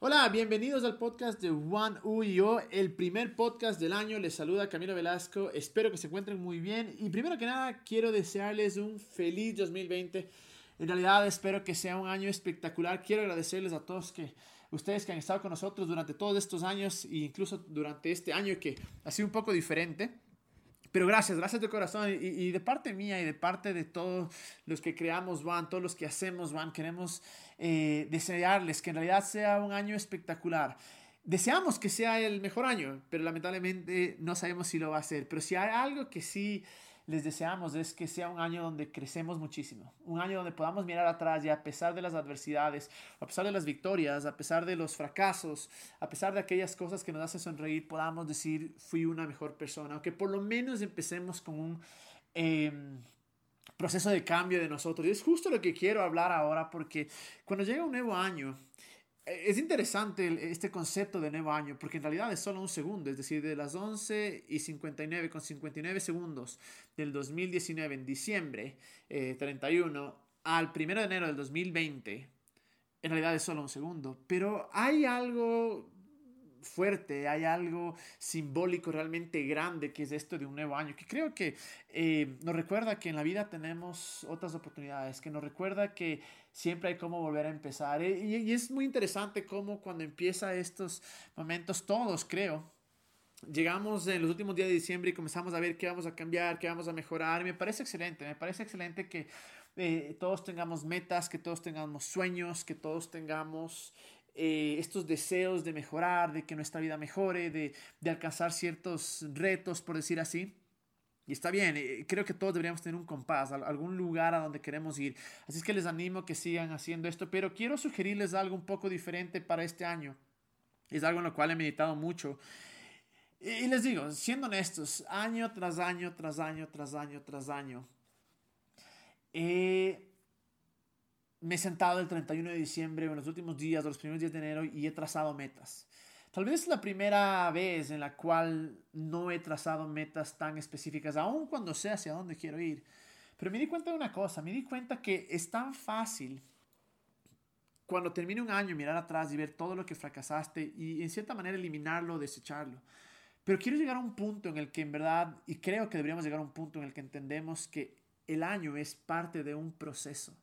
Hola, bienvenidos al podcast de One U y Yo, el primer podcast del año. Les saluda Camilo Velasco. Espero que se encuentren muy bien. Y primero que nada, quiero desearles un feliz 2020. En realidad, espero que sea un año espectacular. Quiero agradecerles a todos que ustedes que han estado con nosotros durante todos estos años e incluso durante este año que ha sido un poco diferente. Pero gracias, gracias de corazón y, de parte mía y de parte de todos los que creamos Van, todos los que hacemos Van, queremos eh, desearles que en realidad sea un año espectacular. Deseamos que sea el mejor año, pero lamentablemente no sabemos si lo va a ser. Pero si hay algo que sí les deseamos es que sea un año donde crecemos muchísimo, un año donde podamos mirar atrás y a pesar de las adversidades, a pesar de las victorias, a pesar de los fracasos, a pesar de aquellas cosas que nos hacen sonreír, podamos decir fui una mejor persona, o que por lo menos empecemos con un... Em, proceso de cambio de nosotros. Y es justo lo que quiero hablar ahora porque cuando llega un nuevo año, es interesante este concepto de nuevo año, porque en realidad es solo un segundo, es decir, de las 11 y 59 con 59 segundos del 2019 en diciembre 31 eh, al 1 de enero del 2020, en realidad es solo un segundo, pero hay algo fuerte, hay algo simbólico realmente grande que es esto de un nuevo año, que creo que eh, nos recuerda que en la vida tenemos otras oportunidades, que nos recuerda que siempre hay cómo volver a empezar. Y, es muy interesante cómo cuando empieza estos momentos, todos creo, llegamos en los últimos días de diciembre y comenzamos a ver qué vamos a cambiar, qué vamos a mejorar. Me parece excelente, me parece excelente que eh, todos tengamos metas, que todos tengamos sueños, que todos tengamos eh, estos deseos de mejorar, de que nuestra vida mejore, de alcanzar ciertos retos, por decir así. Y está bien, eh, creo que todos deberíamos tener un compás, algún lugar a donde queremos ir. Así es que les animo que sigan haciendo esto, pero quiero sugerirles algo un poco diferente para este año. Es algo en lo cual he meditado mucho. Y les digo, siendo honestos, año tras año, tras año, tras año, tras año, eh, me he sentado el 31 de diciembre en los últimos días o los primeros días de enero y he trazado metas. Tal vez es la primera vez en la cual no he trazado metas tan específicas, aun cuando sé hacia dónde quiero ir. Pero me di cuenta de una cosa, me di cuenta que es tan fácil cuando termine un año mirar atrás y ver todo lo que fracasaste y en cierta manera eliminarlo, desecharlo. Pero quiero llegar a un punto en el que en verdad, y creo que deberíamos llegar a un punto en el que entendemos que el año es parte de un proceso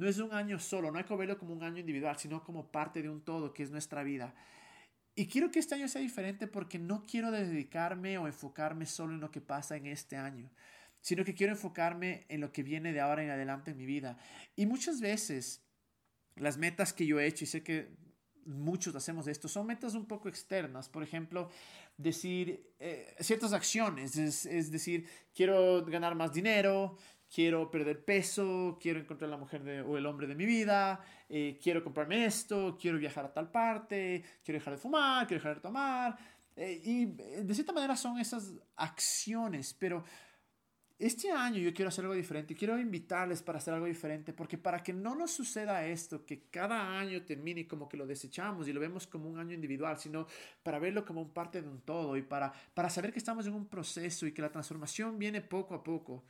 no es un año solo, no hay que verlo como un año individual, sino como parte de un todo que es nuestra vida. Y quiero que este año sea diferente porque no quiero dedicarme o enfocarme solo en lo que pasa en este año, sino que quiero enfocarme en lo que viene de ahora en adelante en mi vida. Y muchas veces las metas que yo he hecho, y sé que muchos hacemos esto, son metas un poco externas. Por ejemplo, decir eh, ciertas acciones, es, es, decir, quiero ganar más dinero, quiero perder peso, quiero encontrar la mujer o el hombre de mi vida, eh, quiero comprarme esto, quiero viajar a tal parte, quiero dejar de fumar, quiero dejar de tomar. Eh, y eh, de cierta manera son esas acciones, pero este año yo quiero hacer algo diferente, quiero invitarles para hacer algo diferente, porque para que no nos suceda esto, que cada año termine como que lo desechamos y lo vemos como un año individual, sino para verlo como un parte de un todo y para, para saber que estamos en un proceso y que la transformación viene poco a poco.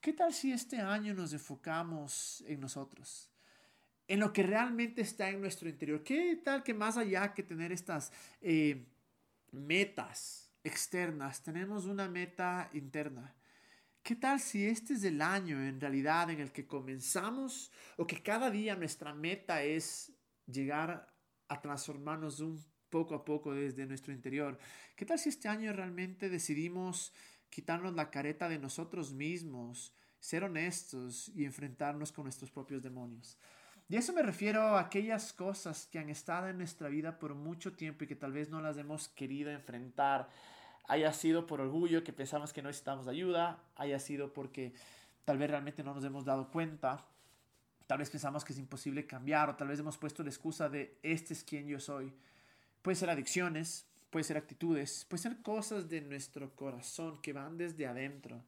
¿Qué tal si este año nos enfocamos en nosotros? En lo que realmente está en nuestro interior. ¿Qué tal que más allá que tener estas eh, metas externas, tenemos una meta interna? ¿Qué tal si este es el año en realidad en el que comenzamos o que cada día nuestra meta es llegar a transformarnos un poco a poco desde nuestro interior? ¿Qué tal si este año realmente decidimos quitarnos la careta de nosotros mismos, ser honestos y enfrentarnos con nuestros propios demonios. Y eso me refiero a aquellas cosas que han estado en nuestra vida por mucho tiempo y que tal vez no las hemos querido enfrentar. Haya sido por orgullo que pensamos que no necesitamos ayuda, haya sido porque tal vez realmente no nos hemos dado cuenta, tal vez pensamos que es imposible cambiar o tal vez hemos puesto la excusa de este es quien yo soy. Puede ser adicciones, puede ser actitudes, puede ser cosas de nuestro corazón que van desde adentro.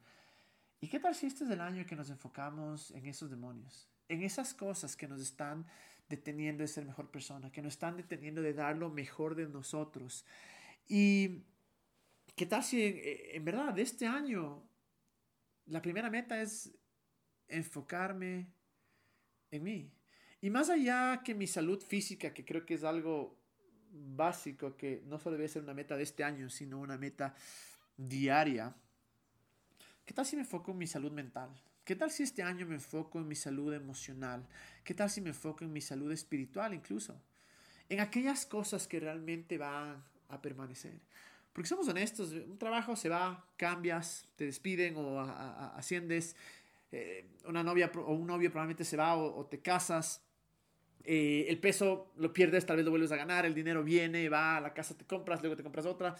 ¿Y qué tal si este es el año que nos enfocamos en esos demonios? En esas cosas que nos están deteniendo de ser mejor persona, que nos están deteniendo de dar lo mejor de nosotros. ¿Y qué tal si en, en verdad este año la primera meta es enfocarme en mí? Y más allá que mi salud física, que creo que es algo básico que no solo debe ser una meta de este año, sino una meta diaria. ¿Qué tal si me enfoco en mi salud mental? ¿Qué tal si este año me enfoco en mi salud emocional? ¿Qué tal si me enfoco en mi salud espiritual incluso? En aquellas cosas que realmente van a permanecer. Porque somos honestos, un trabajo se va, cambias, te despiden o asciendes, eh, una novia o un novio probablemente se va o, te casas, eh, el peso lo pierdes, tal vez lo vuelves a ganar, el dinero viene, va, a la casa te compras, luego te compras otra,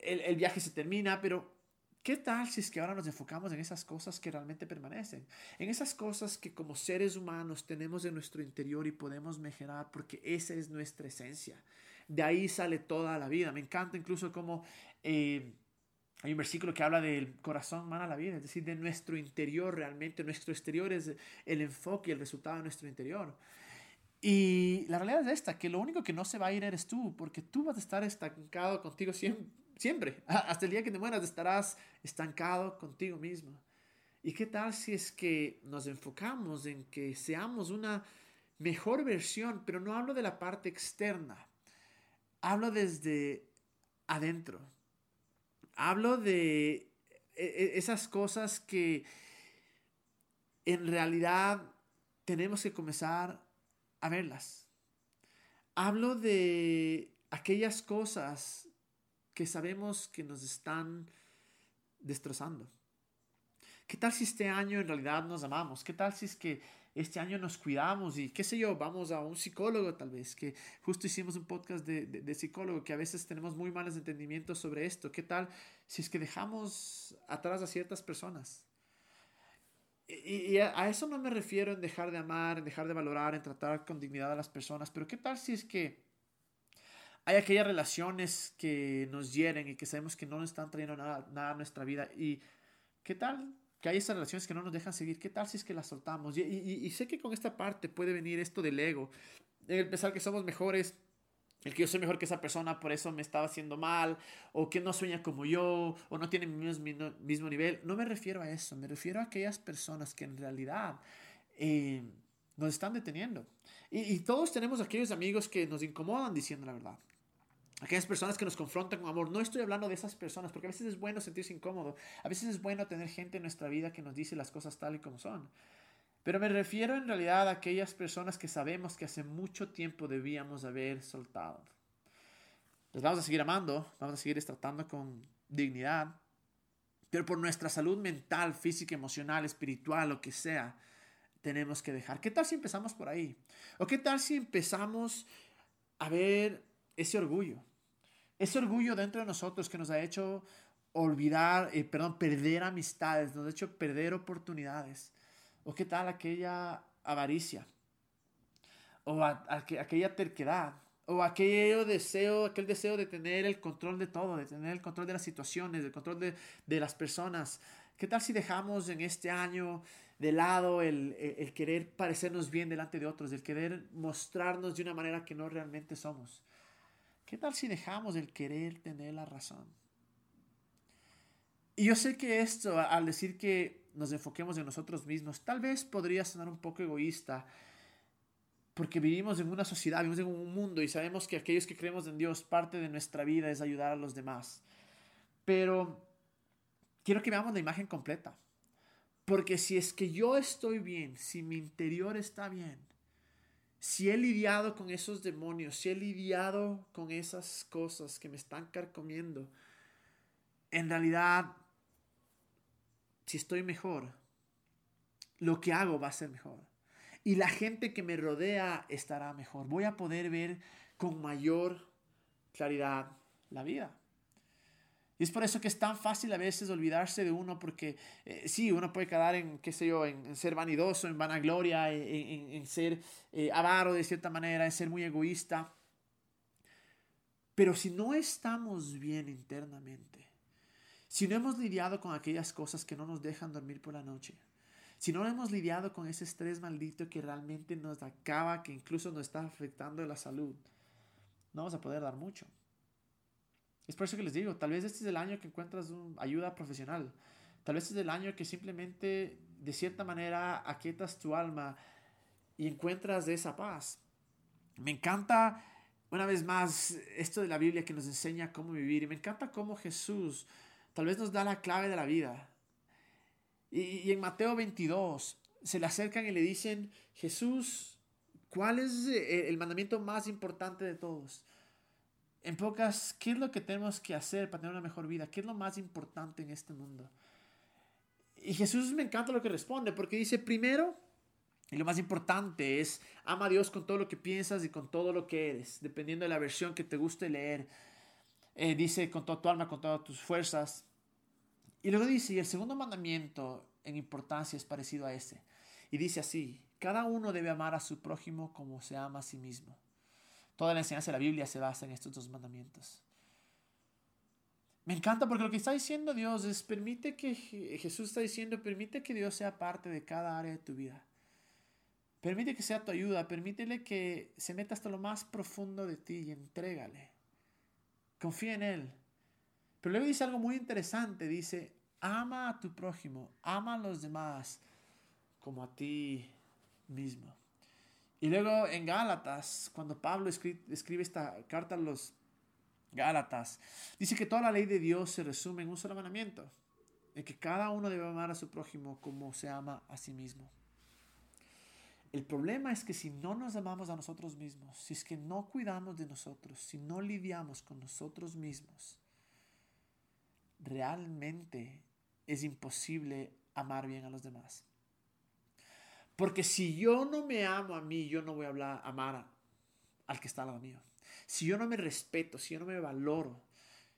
el, el viaje se termina, pero ¿Qué tal si es que ahora nos enfocamos en esas cosas que realmente permanecen? En esas cosas que como seres humanos tenemos en nuestro interior y podemos mejorar porque esa es nuestra esencia. De ahí sale toda la vida. Me encanta incluso como eh, hay un versículo que habla del corazón mana la vida, es decir, de nuestro interior realmente. Nuestro exterior es el enfoque y el resultado de nuestro interior. Y la realidad es esta, que lo único que no se va a ir eres tú, porque tú vas a estar estancado contigo siempre, siempre. Hasta el día que te mueras estarás estancado contigo mismo. ¿Y qué tal si es que nos enfocamos en que seamos una mejor versión, pero no hablo de la parte externa, hablo desde adentro. Hablo de e, e, esas cosas que en realidad tenemos que comenzar a verlas. Hablo de aquellas cosas que sabemos que nos están destrozando. ¿Qué tal si este año en realidad nos amamos? ¿Qué tal si es que este año nos cuidamos y qué sé yo, vamos a un psicólogo tal vez, que justo hicimos un podcast de, de, psicólogo, que a veces tenemos muy malos entendimientos sobre esto. ¿Qué tal si es que dejamos atrás a ciertas personas? Y, a, eso no me refiero en dejar de amar, en dejar de valorar, en tratar con dignidad a las personas, pero ¿qué tal si es que hay aquellas relaciones que nos hieren y que sabemos que no nos están trayendo nada, nada a nuestra vida? ¿Y qué tal que hay esas relaciones que no nos dejan seguir. ¿Qué tal si es que las soltamos? Y, sé que con esta parte puede venir esto del ego, el pensar que somos mejores, el que yo soy mejor que esa persona, por eso me estaba haciendo mal, o que no sueña como yo, o no tiene mi mismo, nivel. No me refiero a eso, me refiero a aquellas personas que en realidad eh, nos están deteniendo. Y todos tenemos aquellos amigos que nos incomodan diciendo la verdad, aquellas personas que nos confrontan con amor. No estoy hablando de esas personas, porque a veces es bueno sentirse incómodo, a veces es bueno tener gente en nuestra vida que nos dice las cosas tal y como son. Pero me refiero en realidad a aquellas personas que sabemos que hace mucho tiempo debíamos haber soltado. Les vamos a seguir amando, vamos a seguir tratando con dignidad, pero por nuestra salud mental, física, emocional, espiritual, lo que sea, tenemos que dejar. ¿Qué tal si empezamos por ahí? ¿O qué tal si empezamos a ver ese orgullo? ese orgullo dentro de nosotros que nos ha hecho olvidar, eh, perdón, perder amistades, nos ha hecho perder oportunidades. ¿O qué tal aquella avaricia? ¿O aquella terquedad? ¿O aquel deseo, aquel deseo de tener el control de todo, de tener el control de las situaciones, el control de, de las personas? ¿Qué tal si dejamos en este año de lado el, el querer parecernos bien delante de otros, el querer mostrarnos de una manera que no realmente somos? ¿Qué tal si dejamos el querer tener la razón? Y yo sé que esto, al decir que nos enfoquemos en nosotros mismos, tal vez podría sonar un poco egoísta, porque vivimos en una sociedad, vivimos en un mundo y sabemos que aquellos que creemos en Dios, parte de nuestra vida es ayudar a los demás. Pero quiero que veamos la imagen completa. Porque si es que yo estoy bien, si mi interior está bien, si he lidiado con esos demonios, si he lidiado con esas cosas que me están carcomiendo, en realidad, si estoy mejor, lo que hago va a ser mejor. Y la gente que me rodea estará mejor. Voy a poder ver con mayor claridad la vida. Y es por eso que es tan fácil a veces olvidarse de uno, porque eh, sí, uno puede quedar en, qué sé yo, en, ser vanidoso, en vanagloria, en, ser eh, avaro de cierta manera, en ser muy egoísta. Pero si no estamos bien internamente, si no hemos lidiado con aquellas cosas que no nos dejan dormir por la noche, si no hemos lidiado con ese estrés maldito que realmente nos acaba, que incluso nos está afectando la salud, no vamos a poder dar mucho. Es por eso que les digo, tal vez este es el año que encuentras ayuda profesional. Tal vez este es el año que simplemente, de cierta manera, aquietas tu alma y encuentras esa paz. Me encanta una vez más, esto de la Biblia que nos enseña cómo vivir. Y me encanta cómo Jesús tal vez nos da la clave de la vida. Y, en Mateo 22 se le acercan y le dicen, Jesús, ¿cuál es eh, el mandamiento más importante de todos? En pocas, ¿qué es lo que tenemos que hacer para tener una mejor vida? ¿Qué es lo más importante en este mundo? Y Jesús me encanta lo que responde, porque dice, primero, y lo más importante es, ama a Dios con todo lo que piensas y con todo lo que eres, dependiendo de la versión que te guste leer. Eh, dice, con toda tu alma, con todas tus fuerzas. Y luego dice, y el segundo mandamiento en importancia es parecido a ese. Y dice así, cada uno debe amar a su prójimo como se ama a sí mismo. Toda la enseñanza de la Biblia se basa en estos dos mandamientos. Me encanta porque lo que está diciendo Dios es, permite que Jesús está diciendo, permite que Dios sea parte de cada área de tu vida. Permite que sea tu ayuda, permítele que se meta hasta lo más profundo de ti y entrégale. Confía en Él. Pero luego dice algo muy interesante, dice, ama a tu prójimo, ama a los demás como a ti mismo. Y luego en Gálatas, cuando Pablo escribe, esta carta a los Gálatas, dice que toda la ley de Dios se resume en un solo mandamiento, en que cada uno debe amar a su prójimo como se ama a sí mismo. El problema es que si no nos amamos a nosotros mismos, si es que no cuidamos de nosotros, si no lidiamos con nosotros mismos, realmente es imposible amar bien a los demás. Porque si yo no me amo a mí, yo no voy a hablar, amar al que está al lado mío. Si yo no me respeto, si yo no me valoro,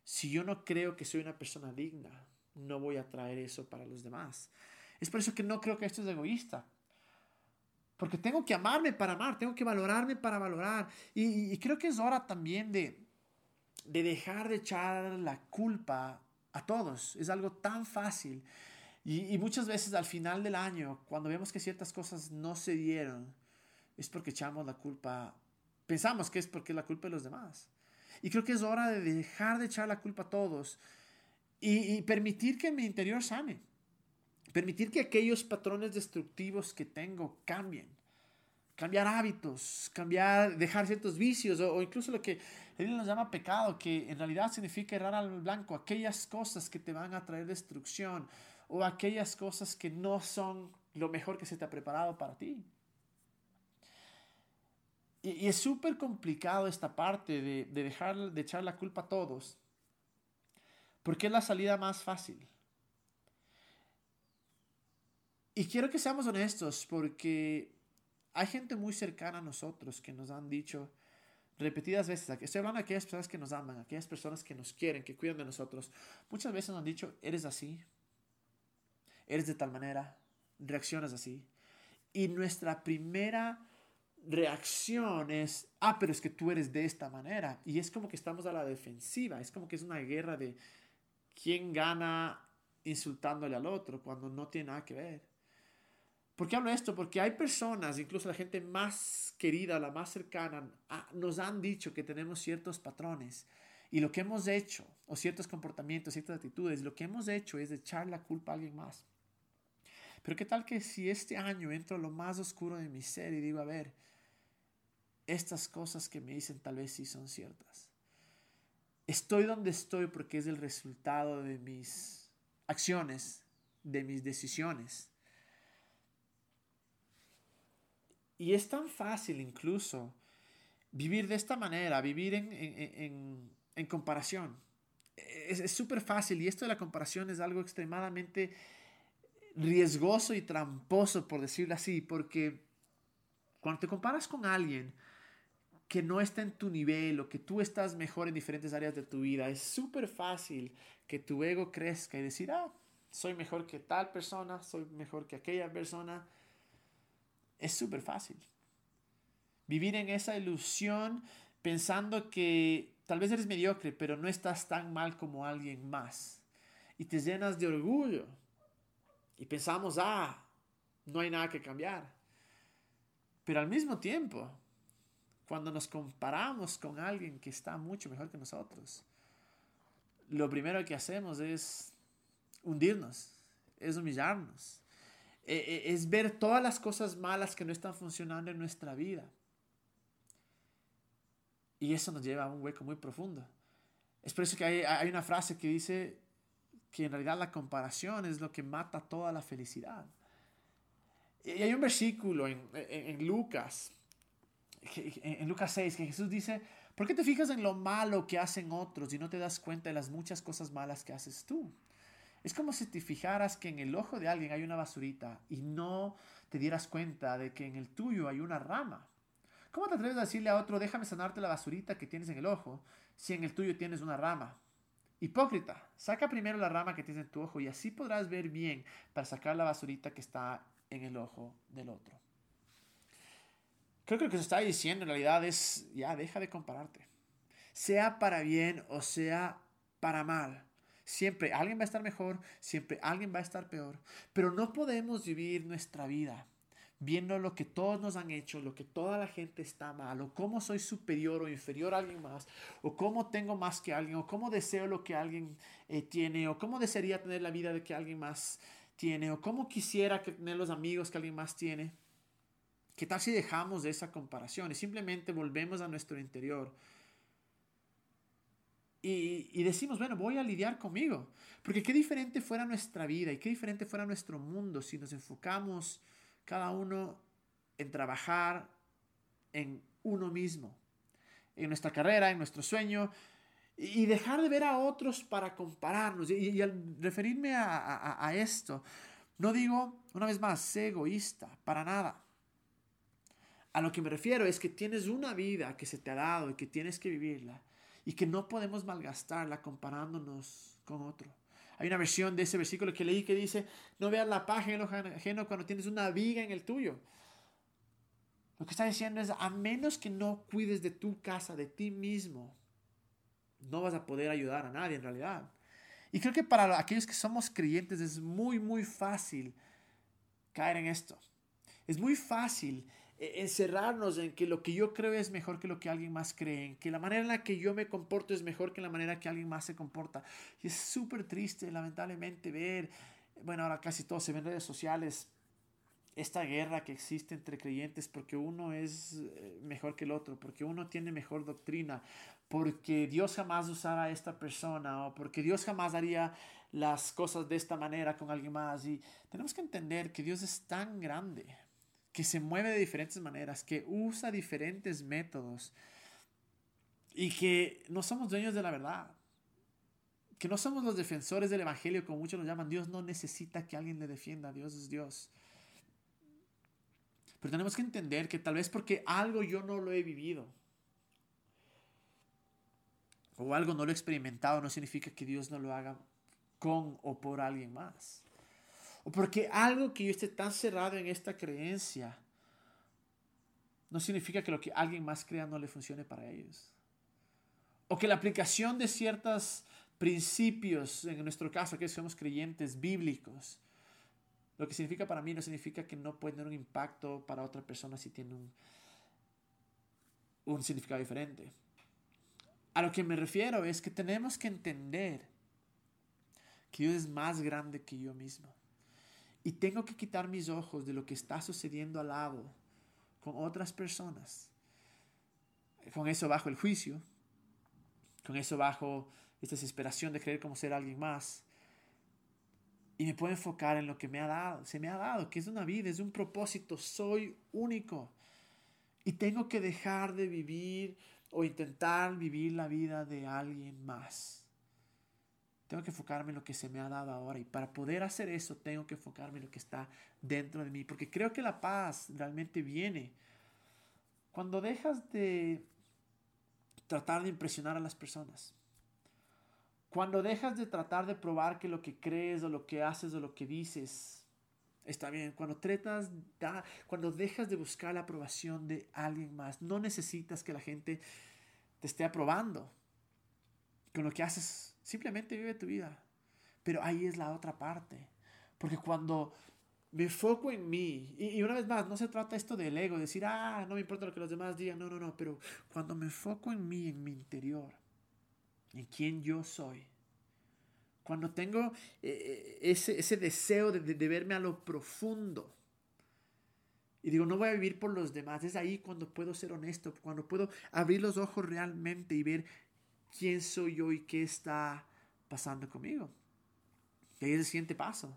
si yo no creo que soy una persona digna, no voy a traer eso para los demás. Es por eso que no creo que esto es egoísta. Porque tengo que amarme para amar, tengo que valorarme para valorar. Y, creo que es hora también de, de dejar de echar la culpa a todos. Es algo tan fácil. Y, muchas veces al final del año, cuando vemos que ciertas cosas no se dieron, es porque echamos la culpa, pensamos que es porque es la culpa de los demás. Y creo que es hora de dejar de echar la culpa a todos y, y permitir que mi interior sane. Permitir que aquellos patrones destructivos que tengo cambien cambiar hábitos, cambiar, dejar ciertos vicios o, incluso lo que él nos llama pecado, que en realidad significa errar al blanco, aquellas cosas que te van a traer destrucción o aquellas cosas que no son lo mejor que se te ha preparado para ti. Y, es súper complicado esta parte de, de dejar de echar la culpa a todos, porque es la salida más fácil. Y quiero que seamos honestos, porque hay gente muy cercana a nosotros que nos han dicho repetidas veces, estoy hablando de aquellas personas que nos aman, aquellas personas que nos quieren, que cuidan de nosotros, muchas veces nos han dicho, eres así, eres de tal manera, reaccionas así. Y nuestra primera reacción es, ah, pero es que tú eres de esta manera. Y es como que estamos a la defensiva, es como que es una guerra de quién gana insultándole al otro cuando no tiene nada que ver. ¿Por qué hablo esto? Porque hay personas, incluso la gente más querida, la más cercana, ah, nos han dicho que tenemos ciertos patrones y lo que hemos hecho, o ciertos comportamientos, ciertas actitudes, lo que hemos hecho es echar la culpa a alguien más. Pero qué tal que si este año entro a lo más oscuro de mi ser y digo, a ver, estas cosas que me dicen tal vez sí son ciertas. Estoy donde estoy porque es el resultado de mis acciones, de mis decisiones Y es tan fácil incluso vivir de esta manera, vivir en, en, en, comparación. Es súper fácil y esto de la comparación es algo extremadamente riesgoso y tramposo, por decirlo así, porque cuando te comparas con alguien que no está en tu nivel o que tú estás mejor en diferentes áreas de tu vida, es súper fácil que tu ego crezca y decir, ah, soy mejor que tal persona, soy mejor que aquella persona es súper fácil. Vivir en esa ilusión pensando que tal vez eres mediocre, pero no estás tan mal como alguien más. Y te llenas de orgullo. Y pensamos, ah, no hay nada que cambiar. Pero al mismo tiempo, cuando nos comparamos con alguien que está mucho mejor que nosotros, lo primero que hacemos es hundirnos, es humillarnos, eh, eh, es ver todas las cosas malas que no están funcionando en nuestra vida. Y eso nos lleva a un hueco muy profundo. Es por eso que hay, hay una frase que dice que en realidad la comparación es lo que mata toda la felicidad. Y hay un versículo en, en, en Lucas, en Lucas 6, que Jesús dice, ¿por qué te fijas en lo malo que hacen otros y no te das cuenta de las muchas cosas malas que haces tú? Es como si te fijaras que en el ojo de alguien hay una basurita y no te dieras cuenta de que en el tuyo hay una rama. ¿Cómo te atreves a decirle a otro, déjame sanarte la basurita que tienes en el ojo, si en el tuyo tienes una rama? Hipócrita, saca primero la rama que tienes en tu ojo y así podrás ver bien para sacar la basurita que está en el ojo del otro. Creo que lo que se está diciendo en realidad es, ya, deja de compararte. Sea para bien o sea para mal. Siempre alguien va a estar mejor, siempre alguien va a estar peor. Pero no podemos vivir nuestra vida viendo lo que todos nos han hecho, lo que toda la gente está mal, o cómo soy superior o inferior a alguien más, o cómo tengo más que alguien, o cómo deseo lo que alguien eh, tiene, o cómo desearía tener la vida de que alguien más tiene, o cómo quisiera que tener los amigos que alguien más tiene. ¿Qué tal si dejamos de esa comparación y simplemente volvemos a nuestro interior? Y, y, decimos, bueno, voy a lidiar conmigo. Porque qué diferente fuera nuestra vida y qué diferente fuera nuestro mundo si nos enfocamos cada uno en trabajar en uno mismo, en nuestra carrera, en nuestro sueño, y dejar de ver a otros para compararnos. Y, al referirme a, a, esto, no digo, una vez más, sé egoísta, para nada. A lo que me refiero es que tienes una vida que se te ha dado y que tienes que vivirla y que no podemos malgastarla comparándonos con otro. Hay una versión de ese versículo que leí que dice, no veas la página ajeno cuando tienes una viga en el tuyo. Lo que está diciendo es, a menos que no cuides de tu casa, de ti mismo, no vas a poder ayudar a nadie en realidad. Y creo que para aquellos que somos creyentes es muy, muy fácil caer en esto. Es muy fácil encerrarnos en que lo que yo creo es mejor que lo que alguien más cree, en que la manera en la que yo me comporto es mejor que la manera que alguien más se comporta. Y es súper triste, lamentablemente, ver, bueno, ahora casi todo se ve en redes sociales, esta guerra que existe entre creyentes porque uno es eh, mejor que el otro, porque uno tiene mejor doctrina, porque Dios jamás usara a esta persona o porque Dios jamás haría las cosas de esta manera con alguien más. Y tenemos que entender que Dios es tan grande que se mueve de diferentes maneras, que usa diferentes métodos y que no somos dueños de la verdad, que no somos los defensores del Evangelio como muchos lo llaman. Dios no necesita que alguien le defienda, Dios es Dios. Pero tenemos que entender que tal vez porque algo yo no lo he vivido o algo no lo he experimentado no significa que Dios no lo haga con o por alguien más. O porque algo que yo esté tan cerrado en esta creencia no significa que lo que alguien más crea no le funcione para ellos. O que la aplicación de ciertos principios, en nuestro caso, que somos creyentes bíblicos, lo que significa para mí no significa que no puede tener un impacto para otra persona si tiene un, un significado diferente. A lo que me refiero es que tenemos que entender que Dios es más grande que yo mismo. Y tengo que quitar mis ojos de lo que está sucediendo al lado con otras personas. Con eso bajo el juicio. Con eso bajo esta desesperación de creer como ser alguien más. Y me puedo enfocar en lo que me ha dado, se me ha dado, que es una vida, es un propósito, soy único. Y tengo que dejar de vivir o intentar vivir la vida de alguien más. Tengo que enfocarme en lo que se me ha dado ahora y para poder hacer eso tengo que enfocarme en lo que está dentro de mí, porque creo que la paz realmente viene cuando dejas de tratar de impresionar a las personas. Cuando dejas de tratar de probar que lo que crees o lo que haces o lo que dices está bien. Cuando tratas, cuando dejas de buscar la aprobación de alguien más, no necesitas que la gente te esté aprobando. Con lo que haces Simplemente vive tu vida. Pero ahí es la otra parte. Porque cuando me enfoco en mí, y, una vez más, no se trata esto del ego, decir, ah, no me importa lo que los demás digan, no, no, no, pero cuando me enfoco en mí, en mi interior, en quién yo soy, cuando tengo eh, eh, ese, ese deseo de, de verme a lo profundo, Y digo, no voy a vivir por los demás. Es ahí cuando puedo ser honesto, cuando puedo abrir los ojos realmente y ver quién soy yo y qué está pasando conmigo. Y ahí es el siguiente paso.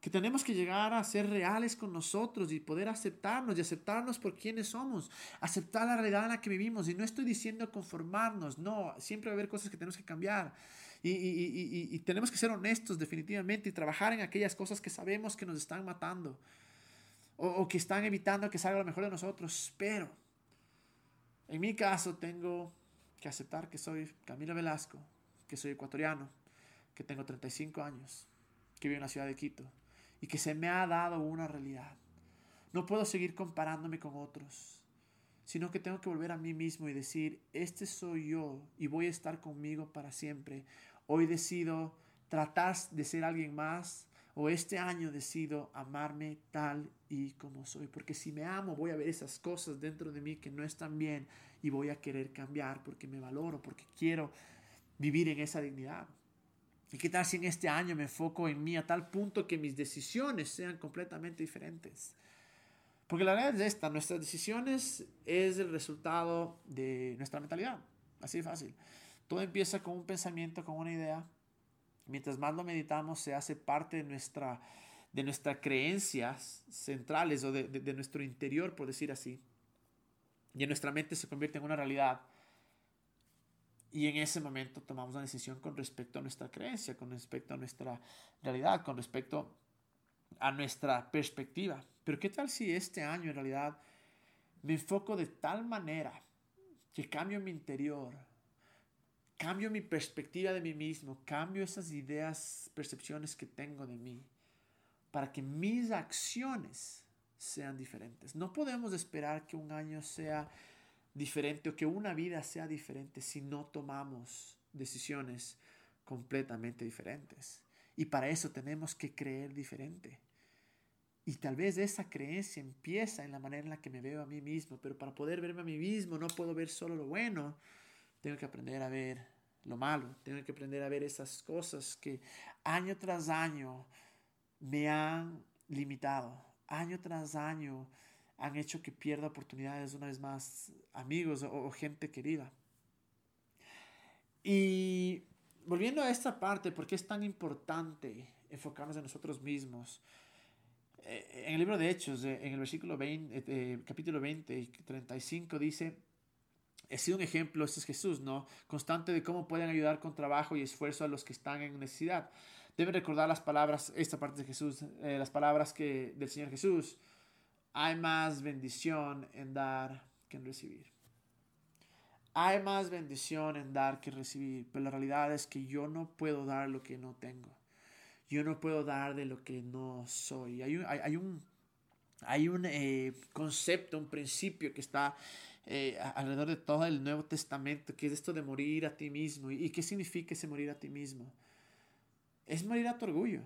Que tenemos que llegar a ser reales con nosotros y poder aceptarnos y aceptarnos por quienes somos. Aceptar la realidad en la que vivimos. Y no estoy diciendo conformarnos, no. Siempre va a haber cosas que tenemos que cambiar. Y, y, y, tenemos que ser honestos definitivamente y trabajar en aquellas cosas que sabemos que nos están matando o, o que están evitando que salga lo mejor de nosotros. Pero en mi caso tengo que aceptar que soy Camilo Velasco, que soy ecuatoriano, que tengo 35 años, que vivo en la ciudad de Quito y que se me ha dado una realidad. No puedo seguir comparándome con otros, sino que tengo que volver a mí mismo y decir, este soy yo y voy a estar conmigo para siempre. Hoy decido tratar de ser alguien más o este año decido amarme tal y como soy. Porque si me amo voy a ver esas cosas dentro de mí que no están bien y voy a querer cambiar porque me valoro, porque quiero vivir en esa dignidad. ¿Y qué tal si en este año me enfoco en mí a tal punto que mis decisiones sean completamente diferentes? Porque la verdad es esta, nuestras decisiones es el resultado de nuestra mentalidad, así de fácil. Todo empieza con un pensamiento, con una idea. Mientras más lo meditamos, se hace parte de nuestra de nuestras creencias centrales o de, de nuestro interior, por decir así. Y en nuestra mente se convierte en una realidad. Y en ese momento tomamos una decisión con respecto a nuestra creencia, con respecto a nuestra realidad, con respecto a nuestra perspectiva. Pero ¿qué tal si este año en realidad me enfoco de tal manera que cambio mi interior, cambio mi perspectiva de mí mismo, cambio esas ideas, percepciones que tengo de mí, para que mis acciones sean diferentes. No podemos esperar que un año sea diferente o que una vida sea diferente si no tomamos decisiones completamente diferentes. Y para eso tenemos que creer diferente. Y tal vez esa creencia empieza en la manera en la que me veo a mí mismo, pero para poder verme a mí mismo no puedo ver solo lo bueno, tengo que aprender a ver lo malo, tengo que aprender a ver esas cosas que año tras año me han limitado, año tras año han hecho que pierda oportunidades una vez más, amigos o, gente querida. Y volviendo a esta parte, ¿por qué es tan importante enfocarnos en nosotros mismos? Eh, en el libro de Hechos, eh, en el versículo 20, eh, capítulo 20 y 35 dice, he sido un ejemplo, este es Jesús, ¿no? Constante de cómo pueden ayudar con trabajo y esfuerzo a los que están en necesidad. Deben recordar las palabras, esta parte de Jesús, las palabras que, del Señor Jesús hay más bendición en dar que en recibir. Hay más bendición en dar que recibir, pero la realidad es que yo no puedo dar lo que no tengo. Yo no puedo dar de lo que no soy. Hay un, hay, un, hay un eh, concepto, un principio que está eh, alrededor de todo el Nuevo Testamento, que es esto de morir a ti mismo. ¿Y, ¿Y qué significa ese morir a ti mismo? Es morir a tu orgullo,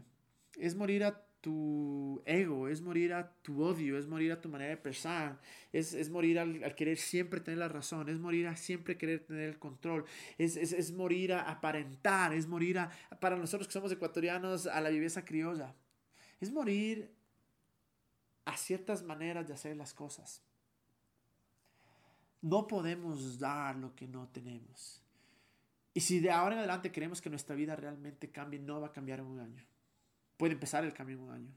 es morir a tu ego, es morir a tu odio, es morir a tu manera de pensar, es, es morir al, querer siempre tener la razón, es morir a siempre querer tener el control, es, es, es morir a aparentar, es morir a, para nosotros que somos ecuatorianos, a la viveza criolla, es morir a ciertas maneras de hacer las cosas. No podemos dar lo que no tenemos. Y si de ahora en adelante queremos que nuestra vida realmente cambie, no va a cambiar en un año puede empezar el cambio en un año.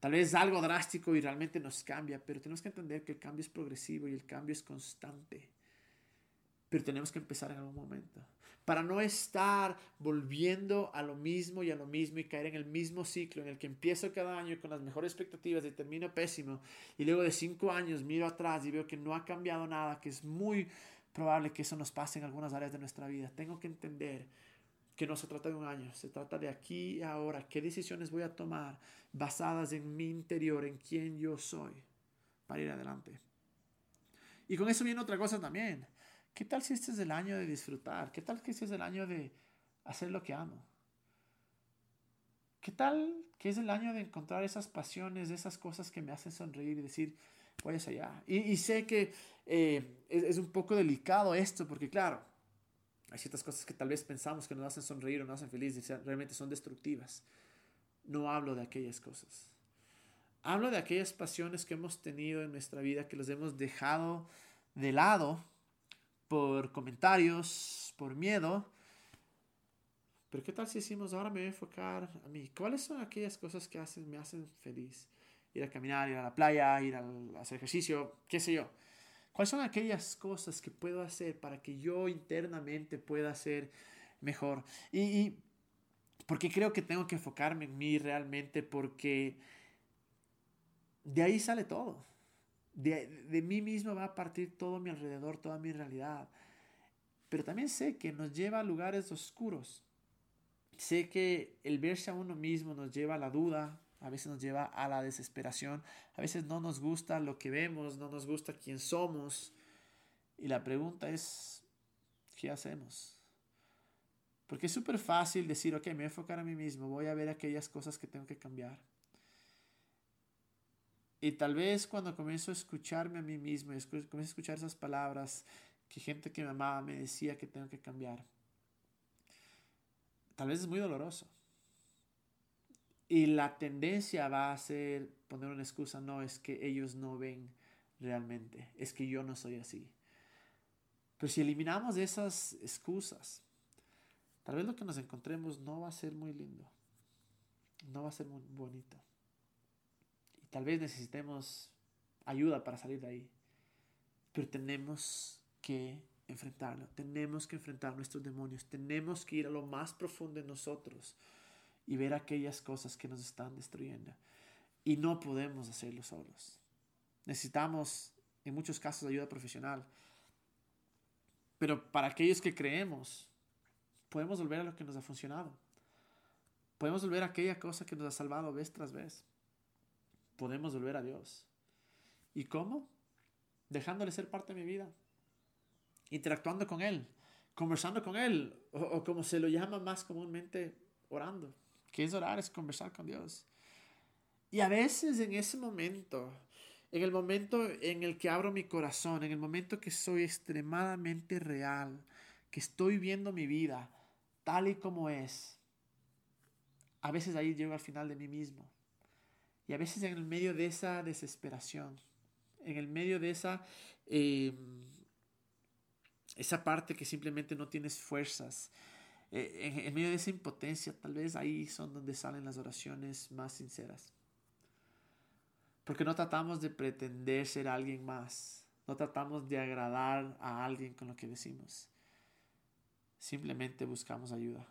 Tal vez algo drástico y realmente nos cambia, pero tenemos que entender que el cambio es progresivo y el cambio es constante. Pero tenemos que empezar en algún momento. Para no estar volviendo a lo mismo y a lo mismo y caer en el mismo ciclo en el que empiezo cada año con las mejores expectativas y termino pésimo. Y luego de cinco años miro atrás y veo que no ha cambiado nada, que es muy probable que eso nos pase en algunas áreas de nuestra vida. Tengo que entender que no se trata de un año, se trata de aquí y ahora, qué decisiones voy a tomar basadas en mi interior, en quién yo soy, para ir adelante. Y con eso viene otra cosa también. ¿Qué tal si este es el año de disfrutar? ¿Qué tal que este es el año de hacer lo que amo? ¿Qué tal que es el año de encontrar esas pasiones, esas cosas que me hacen sonreír y decir, hacia allá? Y, sé que eh, es, un poco delicado esto, porque claro, hay ciertas cosas que tal vez pensamos que nos hacen sonreír o nos hacen felices realmente son destructivas. No hablo de aquellas cosas. Hablo de aquellas pasiones que hemos tenido en nuestra vida que los hemos dejado de lado por comentarios, por miedo. Pero ¿qué tal si decimos, ahora me voy a enfocar a mí? ¿Cuáles son aquellas cosas que hacen, me hacen feliz? Ir a caminar, ir a la playa, ir a hacer ejercicio, qué sé yo. ¿Cuáles son aquellas cosas que puedo hacer para que yo internamente pueda ser mejor? Y, y porque creo que tengo que enfocarme en mí realmente porque de ahí sale todo. De, de, mí mismo va a partir todo mi alrededor, toda mi realidad. Pero también sé que nos lleva a lugares oscuros. Sé que el verse a uno mismo nos lleva a la duda, a veces nos lleva a la desesperación, a veces no nos gusta lo que vemos, no nos gusta quién somos. Y la pregunta es, ¿qué hacemos? Porque es súper fácil decir, ok, me voy a enfocar a mí mismo, voy a ver aquellas cosas que tengo que cambiar. Y tal vez cuando comienzo a escucharme a mí mismo, comienzo a escuchar esas palabras que gente que me amaba me decía que tengo que cambiar, tal vez es muy doloroso. Y la tendencia va a ser poner una excusa, no, es que ellos no ven realmente, es que yo no soy así. Pero si eliminamos esas excusas, tal vez lo que nos encontremos no va a ser muy lindo, no va a ser muy bonito. Tal vez necesitemos ayuda para salir de ahí. Pero tenemos que enfrentarlo. Tenemos que enfrentar nuestros demonios. Tenemos que ir a lo más profundo de nosotros y ver aquellas cosas que nos están destruyendo. Y no podemos hacerlo solos. Necesitamos, en muchos casos, ayuda profesional. Pero para aquellos que creemos, podemos volver a lo que nos ha funcionado. Podemos volver a aquella cosa que nos ha salvado vez tras vez podemos volver a Dios. ¿Y cómo? Dejándole ser parte de mi vida, interactuando con Él, conversando con Él, o, como se lo llama más comúnmente, orando. ¿Qué es orar? Es conversar con Dios. Y a veces en ese momento, en el momento en el que abro mi corazón, en el momento que soy extremadamente real, que estoy viendo mi vida tal y como es, a veces ahí llego al final de mí mismo. Y a veces en el medio de esa desesperación, en el medio de esa, em, esa parte que simplemente no tienes fuerzas, eh, en, medio de esa impotencia, tal vez ahí son donde salen las oraciones más sinceras. Porque no tratamos de pretender ser alguien más, no tratamos de agradar a alguien con lo que decimos. Simplemente buscamos ayuda.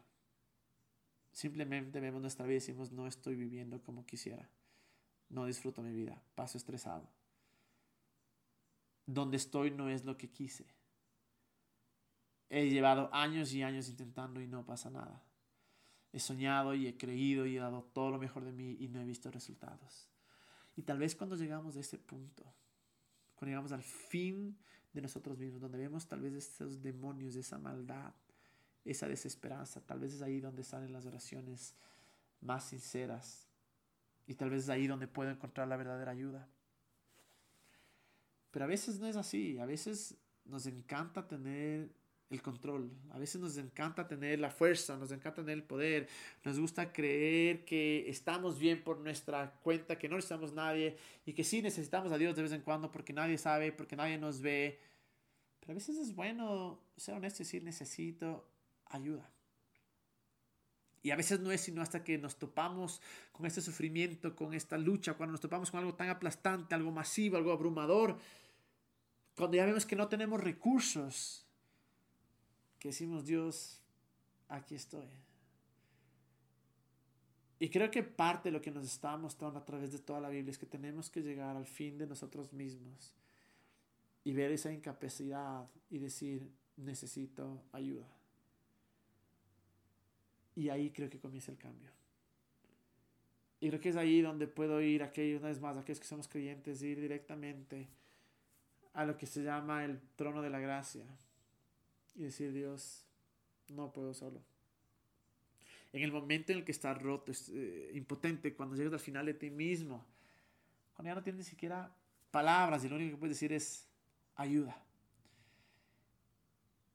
Simplemente vemos nuestra vida y decimos, no estoy viviendo como quisiera. No disfruto mi vida, paso estresado. Donde estoy no es lo que quise. He llevado años y años intentando y no pasa nada. He soñado y he creído y he dado todo lo mejor de mí y no he visto resultados. Y tal vez cuando llegamos a ese punto, cuando llegamos al fin de nosotros mismos, donde vemos tal vez esos demonios, esa maldad, esa desesperanza, tal vez es ahí donde salen las oraciones más sinceras, y tal vez es ahí donde puedo encontrar la verdadera ayuda. Pero a veces no es así. A veces nos encanta tener el control. A veces nos encanta tener la fuerza, nos encanta tener el poder. Nos gusta creer que estamos bien por nuestra cuenta, que no necesitamos nadie y que sí necesitamos a Dios de vez en cuando porque nadie sabe, porque nadie nos ve. Pero a veces es bueno ser honesto y decir necesito ayuda. Y a veces no es sino hasta que nos topamos con este sufrimiento, con esta lucha, cuando nos topamos con algo tan aplastante, algo masivo, algo abrumador, cuando ya vemos que no tenemos recursos, que decimos, Dios, aquí estoy. Y creo que parte de lo que nos está mostrando a través de toda la Biblia es que tenemos que llegar al fin de nosotros mismos y ver esa incapacidad y decir, necesito ayuda. Y ahí creo que comienza el cambio. Y creo que es ahí donde puedo ir, aquellos, una vez más, aquellos que somos creyentes, ir directamente a lo que se llama el trono de la gracia y decir, Dios, no puedo solo. En el momento en el que estás roto, eh, impotente, cuando llegas al final de ti mismo, cuando ya no tienes ni siquiera palabras y lo único que puedes decir es ayuda.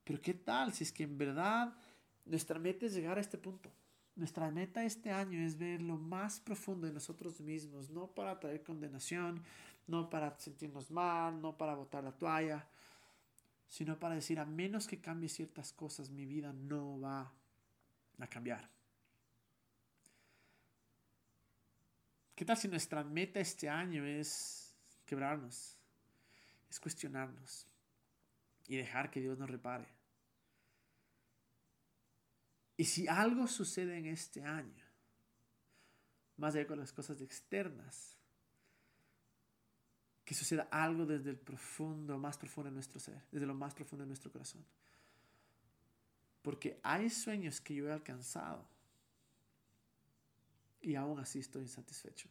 Pero ¿qué tal si es que en verdad nuestra meta es llegar a este punto. Nuestra meta este año es ver lo más profundo de nosotros mismos, no para traer condenación, no para sentirnos mal, no para botar la toalla, sino para decir, a menos que cambie ciertas cosas, mi vida no va a cambiar. ¿Qué tal si nuestra meta este año es quebrarnos? Es cuestionarnos y dejar que Dios nos repare. Y si algo sucede en este año, más allá con las cosas externas, que suceda algo desde el profundo, más profundo de nuestro ser, desde lo más profundo de nuestro corazón. Porque hay sueños que yo he alcanzado y aún así estoy insatisfecho.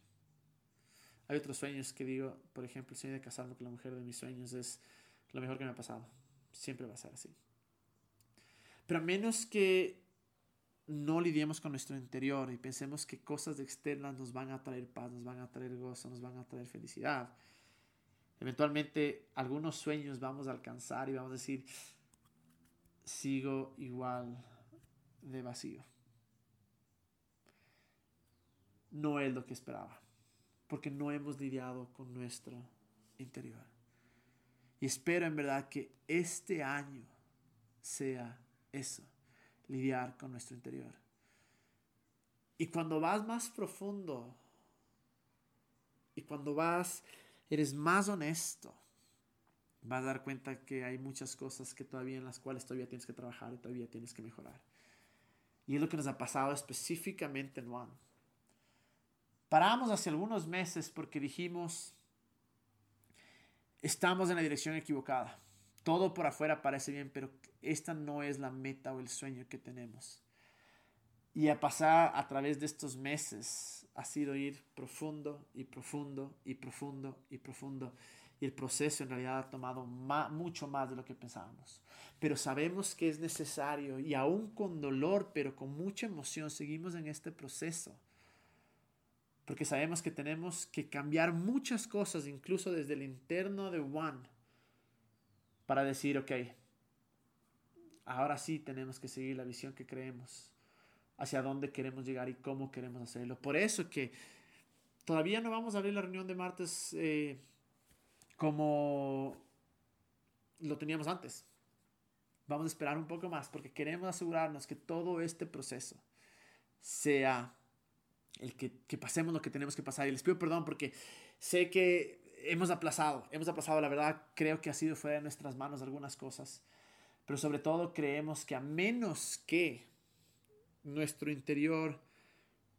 Hay otros sueños que digo, por ejemplo, el sueño de casarme con la mujer de mis sueños es lo mejor que me ha pasado. Siempre va a ser así. Pero a menos que no lidiemos con nuestro interior y pensemos que cosas externas nos van a traer paz, nos van a traer gozo, nos van a traer felicidad. Eventualmente algunos sueños vamos a alcanzar y vamos a decir, sigo igual de vacío. No es lo que esperaba, porque no hemos lidiado con nuestro interior. Y espero en verdad que este año sea eso lidiar con nuestro interior. Y cuando vas más profundo y cuando vas, eres más honesto, vas a dar cuenta que hay muchas cosas que todavía en las cuales todavía tienes que trabajar y todavía tienes que mejorar. Y es lo que nos ha pasado específicamente en One. Paramos hace algunos meses porque dijimos, estamos en la dirección equivocada. Todo por afuera parece bien, pero esta no es la meta o el sueño que tenemos. Y a pasar a través de estos meses ha sido ir profundo y profundo y profundo y profundo. Y el proceso en realidad ha tomado mucho más de lo que pensábamos. Pero sabemos que es necesario y aún con dolor, pero con mucha emoción, seguimos en este proceso. Porque sabemos que tenemos que cambiar muchas cosas, incluso desde el interno de One, para decir, ok, ahora sí tenemos que seguir la visión que creemos, hacia dónde queremos llegar y cómo queremos hacerlo. Por eso que todavía no vamos a abrir la reunión de martes eh, como lo teníamos antes. Vamos a esperar un poco más porque queremos asegurarnos que todo este proceso sea el que, que pasemos lo que tenemos que pasar. Y les pido perdón porque sé que hemos aplazado, hemos aplazado, la verdad creo que ha sido fuera de nuestras manos algunas cosas. Pero sobre todo creemos que a menos que nuestro interior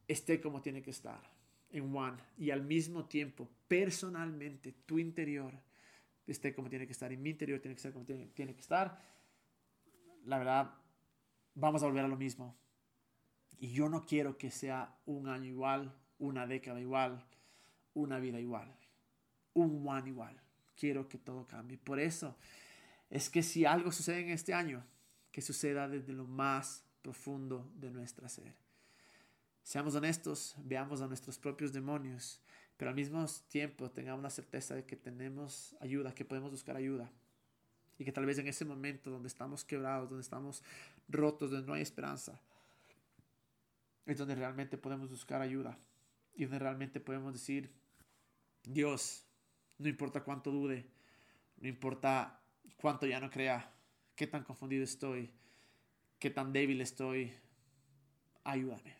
esté como tiene que estar, en One, y al mismo tiempo, personalmente, tu interior esté como tiene que estar, y mi interior tiene que estar como tiene, tiene que estar, la verdad, vamos a volver a lo mismo. Y yo no quiero que sea un año igual, una década igual, una vida igual, un one igual. Quiero que todo cambie. Por eso es que si algo sucede en este año, que suceda desde lo más profundo de nuestra ser. Seamos honestos, veamos a nuestros propios demonios, pero al mismo tiempo tengamos la certeza de que tenemos ayuda, que podemos buscar ayuda. Y que tal vez en ese momento donde estamos quebrados, donde estamos rotos, donde no hay esperanza, es donde realmente podemos buscar ayuda. Y donde realmente podemos decir, Dios, no importa cuánto dude, no importa cuánto ya no crea, qué tan confundido estoy, qué tan débil estoy, ayúdame.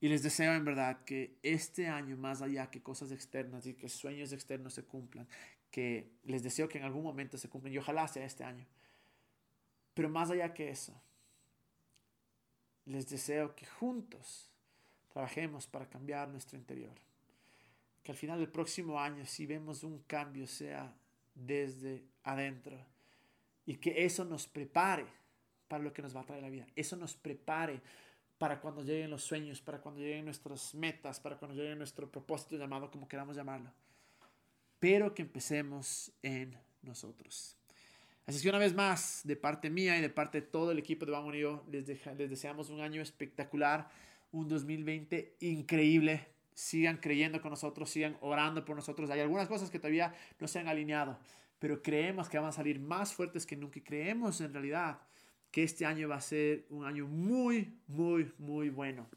Y les deseo en verdad que este año, más allá que cosas externas y que sueños externos se cumplan, que les deseo que en algún momento se cumplan y ojalá sea este año. Pero más allá que eso, les deseo que juntos trabajemos para cambiar nuestro interior. Que al final del próximo año, si vemos un cambio, sea desde adentro. Y que eso nos prepare para lo que nos va a traer la vida. Eso nos prepare para cuando lleguen los sueños, para cuando lleguen nuestras metas, para cuando llegue nuestro propósito llamado, como queramos llamarlo. Pero que empecemos en nosotros. Así que una vez más, de parte mía y de parte de todo el equipo de Vamos Unido, les, les deseamos un año espectacular, un 2020 increíble sigan creyendo con nosotros, sigan orando por nosotros. Hay algunas cosas que todavía no se han alineado, pero creemos que van a salir más fuertes que nunca y creemos en realidad que este año va a ser un año muy, muy, muy bueno.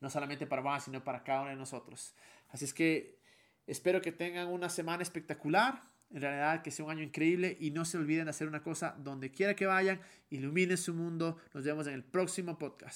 No solamente para Juan, sino para cada uno de nosotros. Así es que espero que tengan una semana espectacular. En realidad que sea un año increíble y no se olviden de hacer una cosa donde quiera que vayan, iluminen su mundo. Nos vemos en el próximo podcast.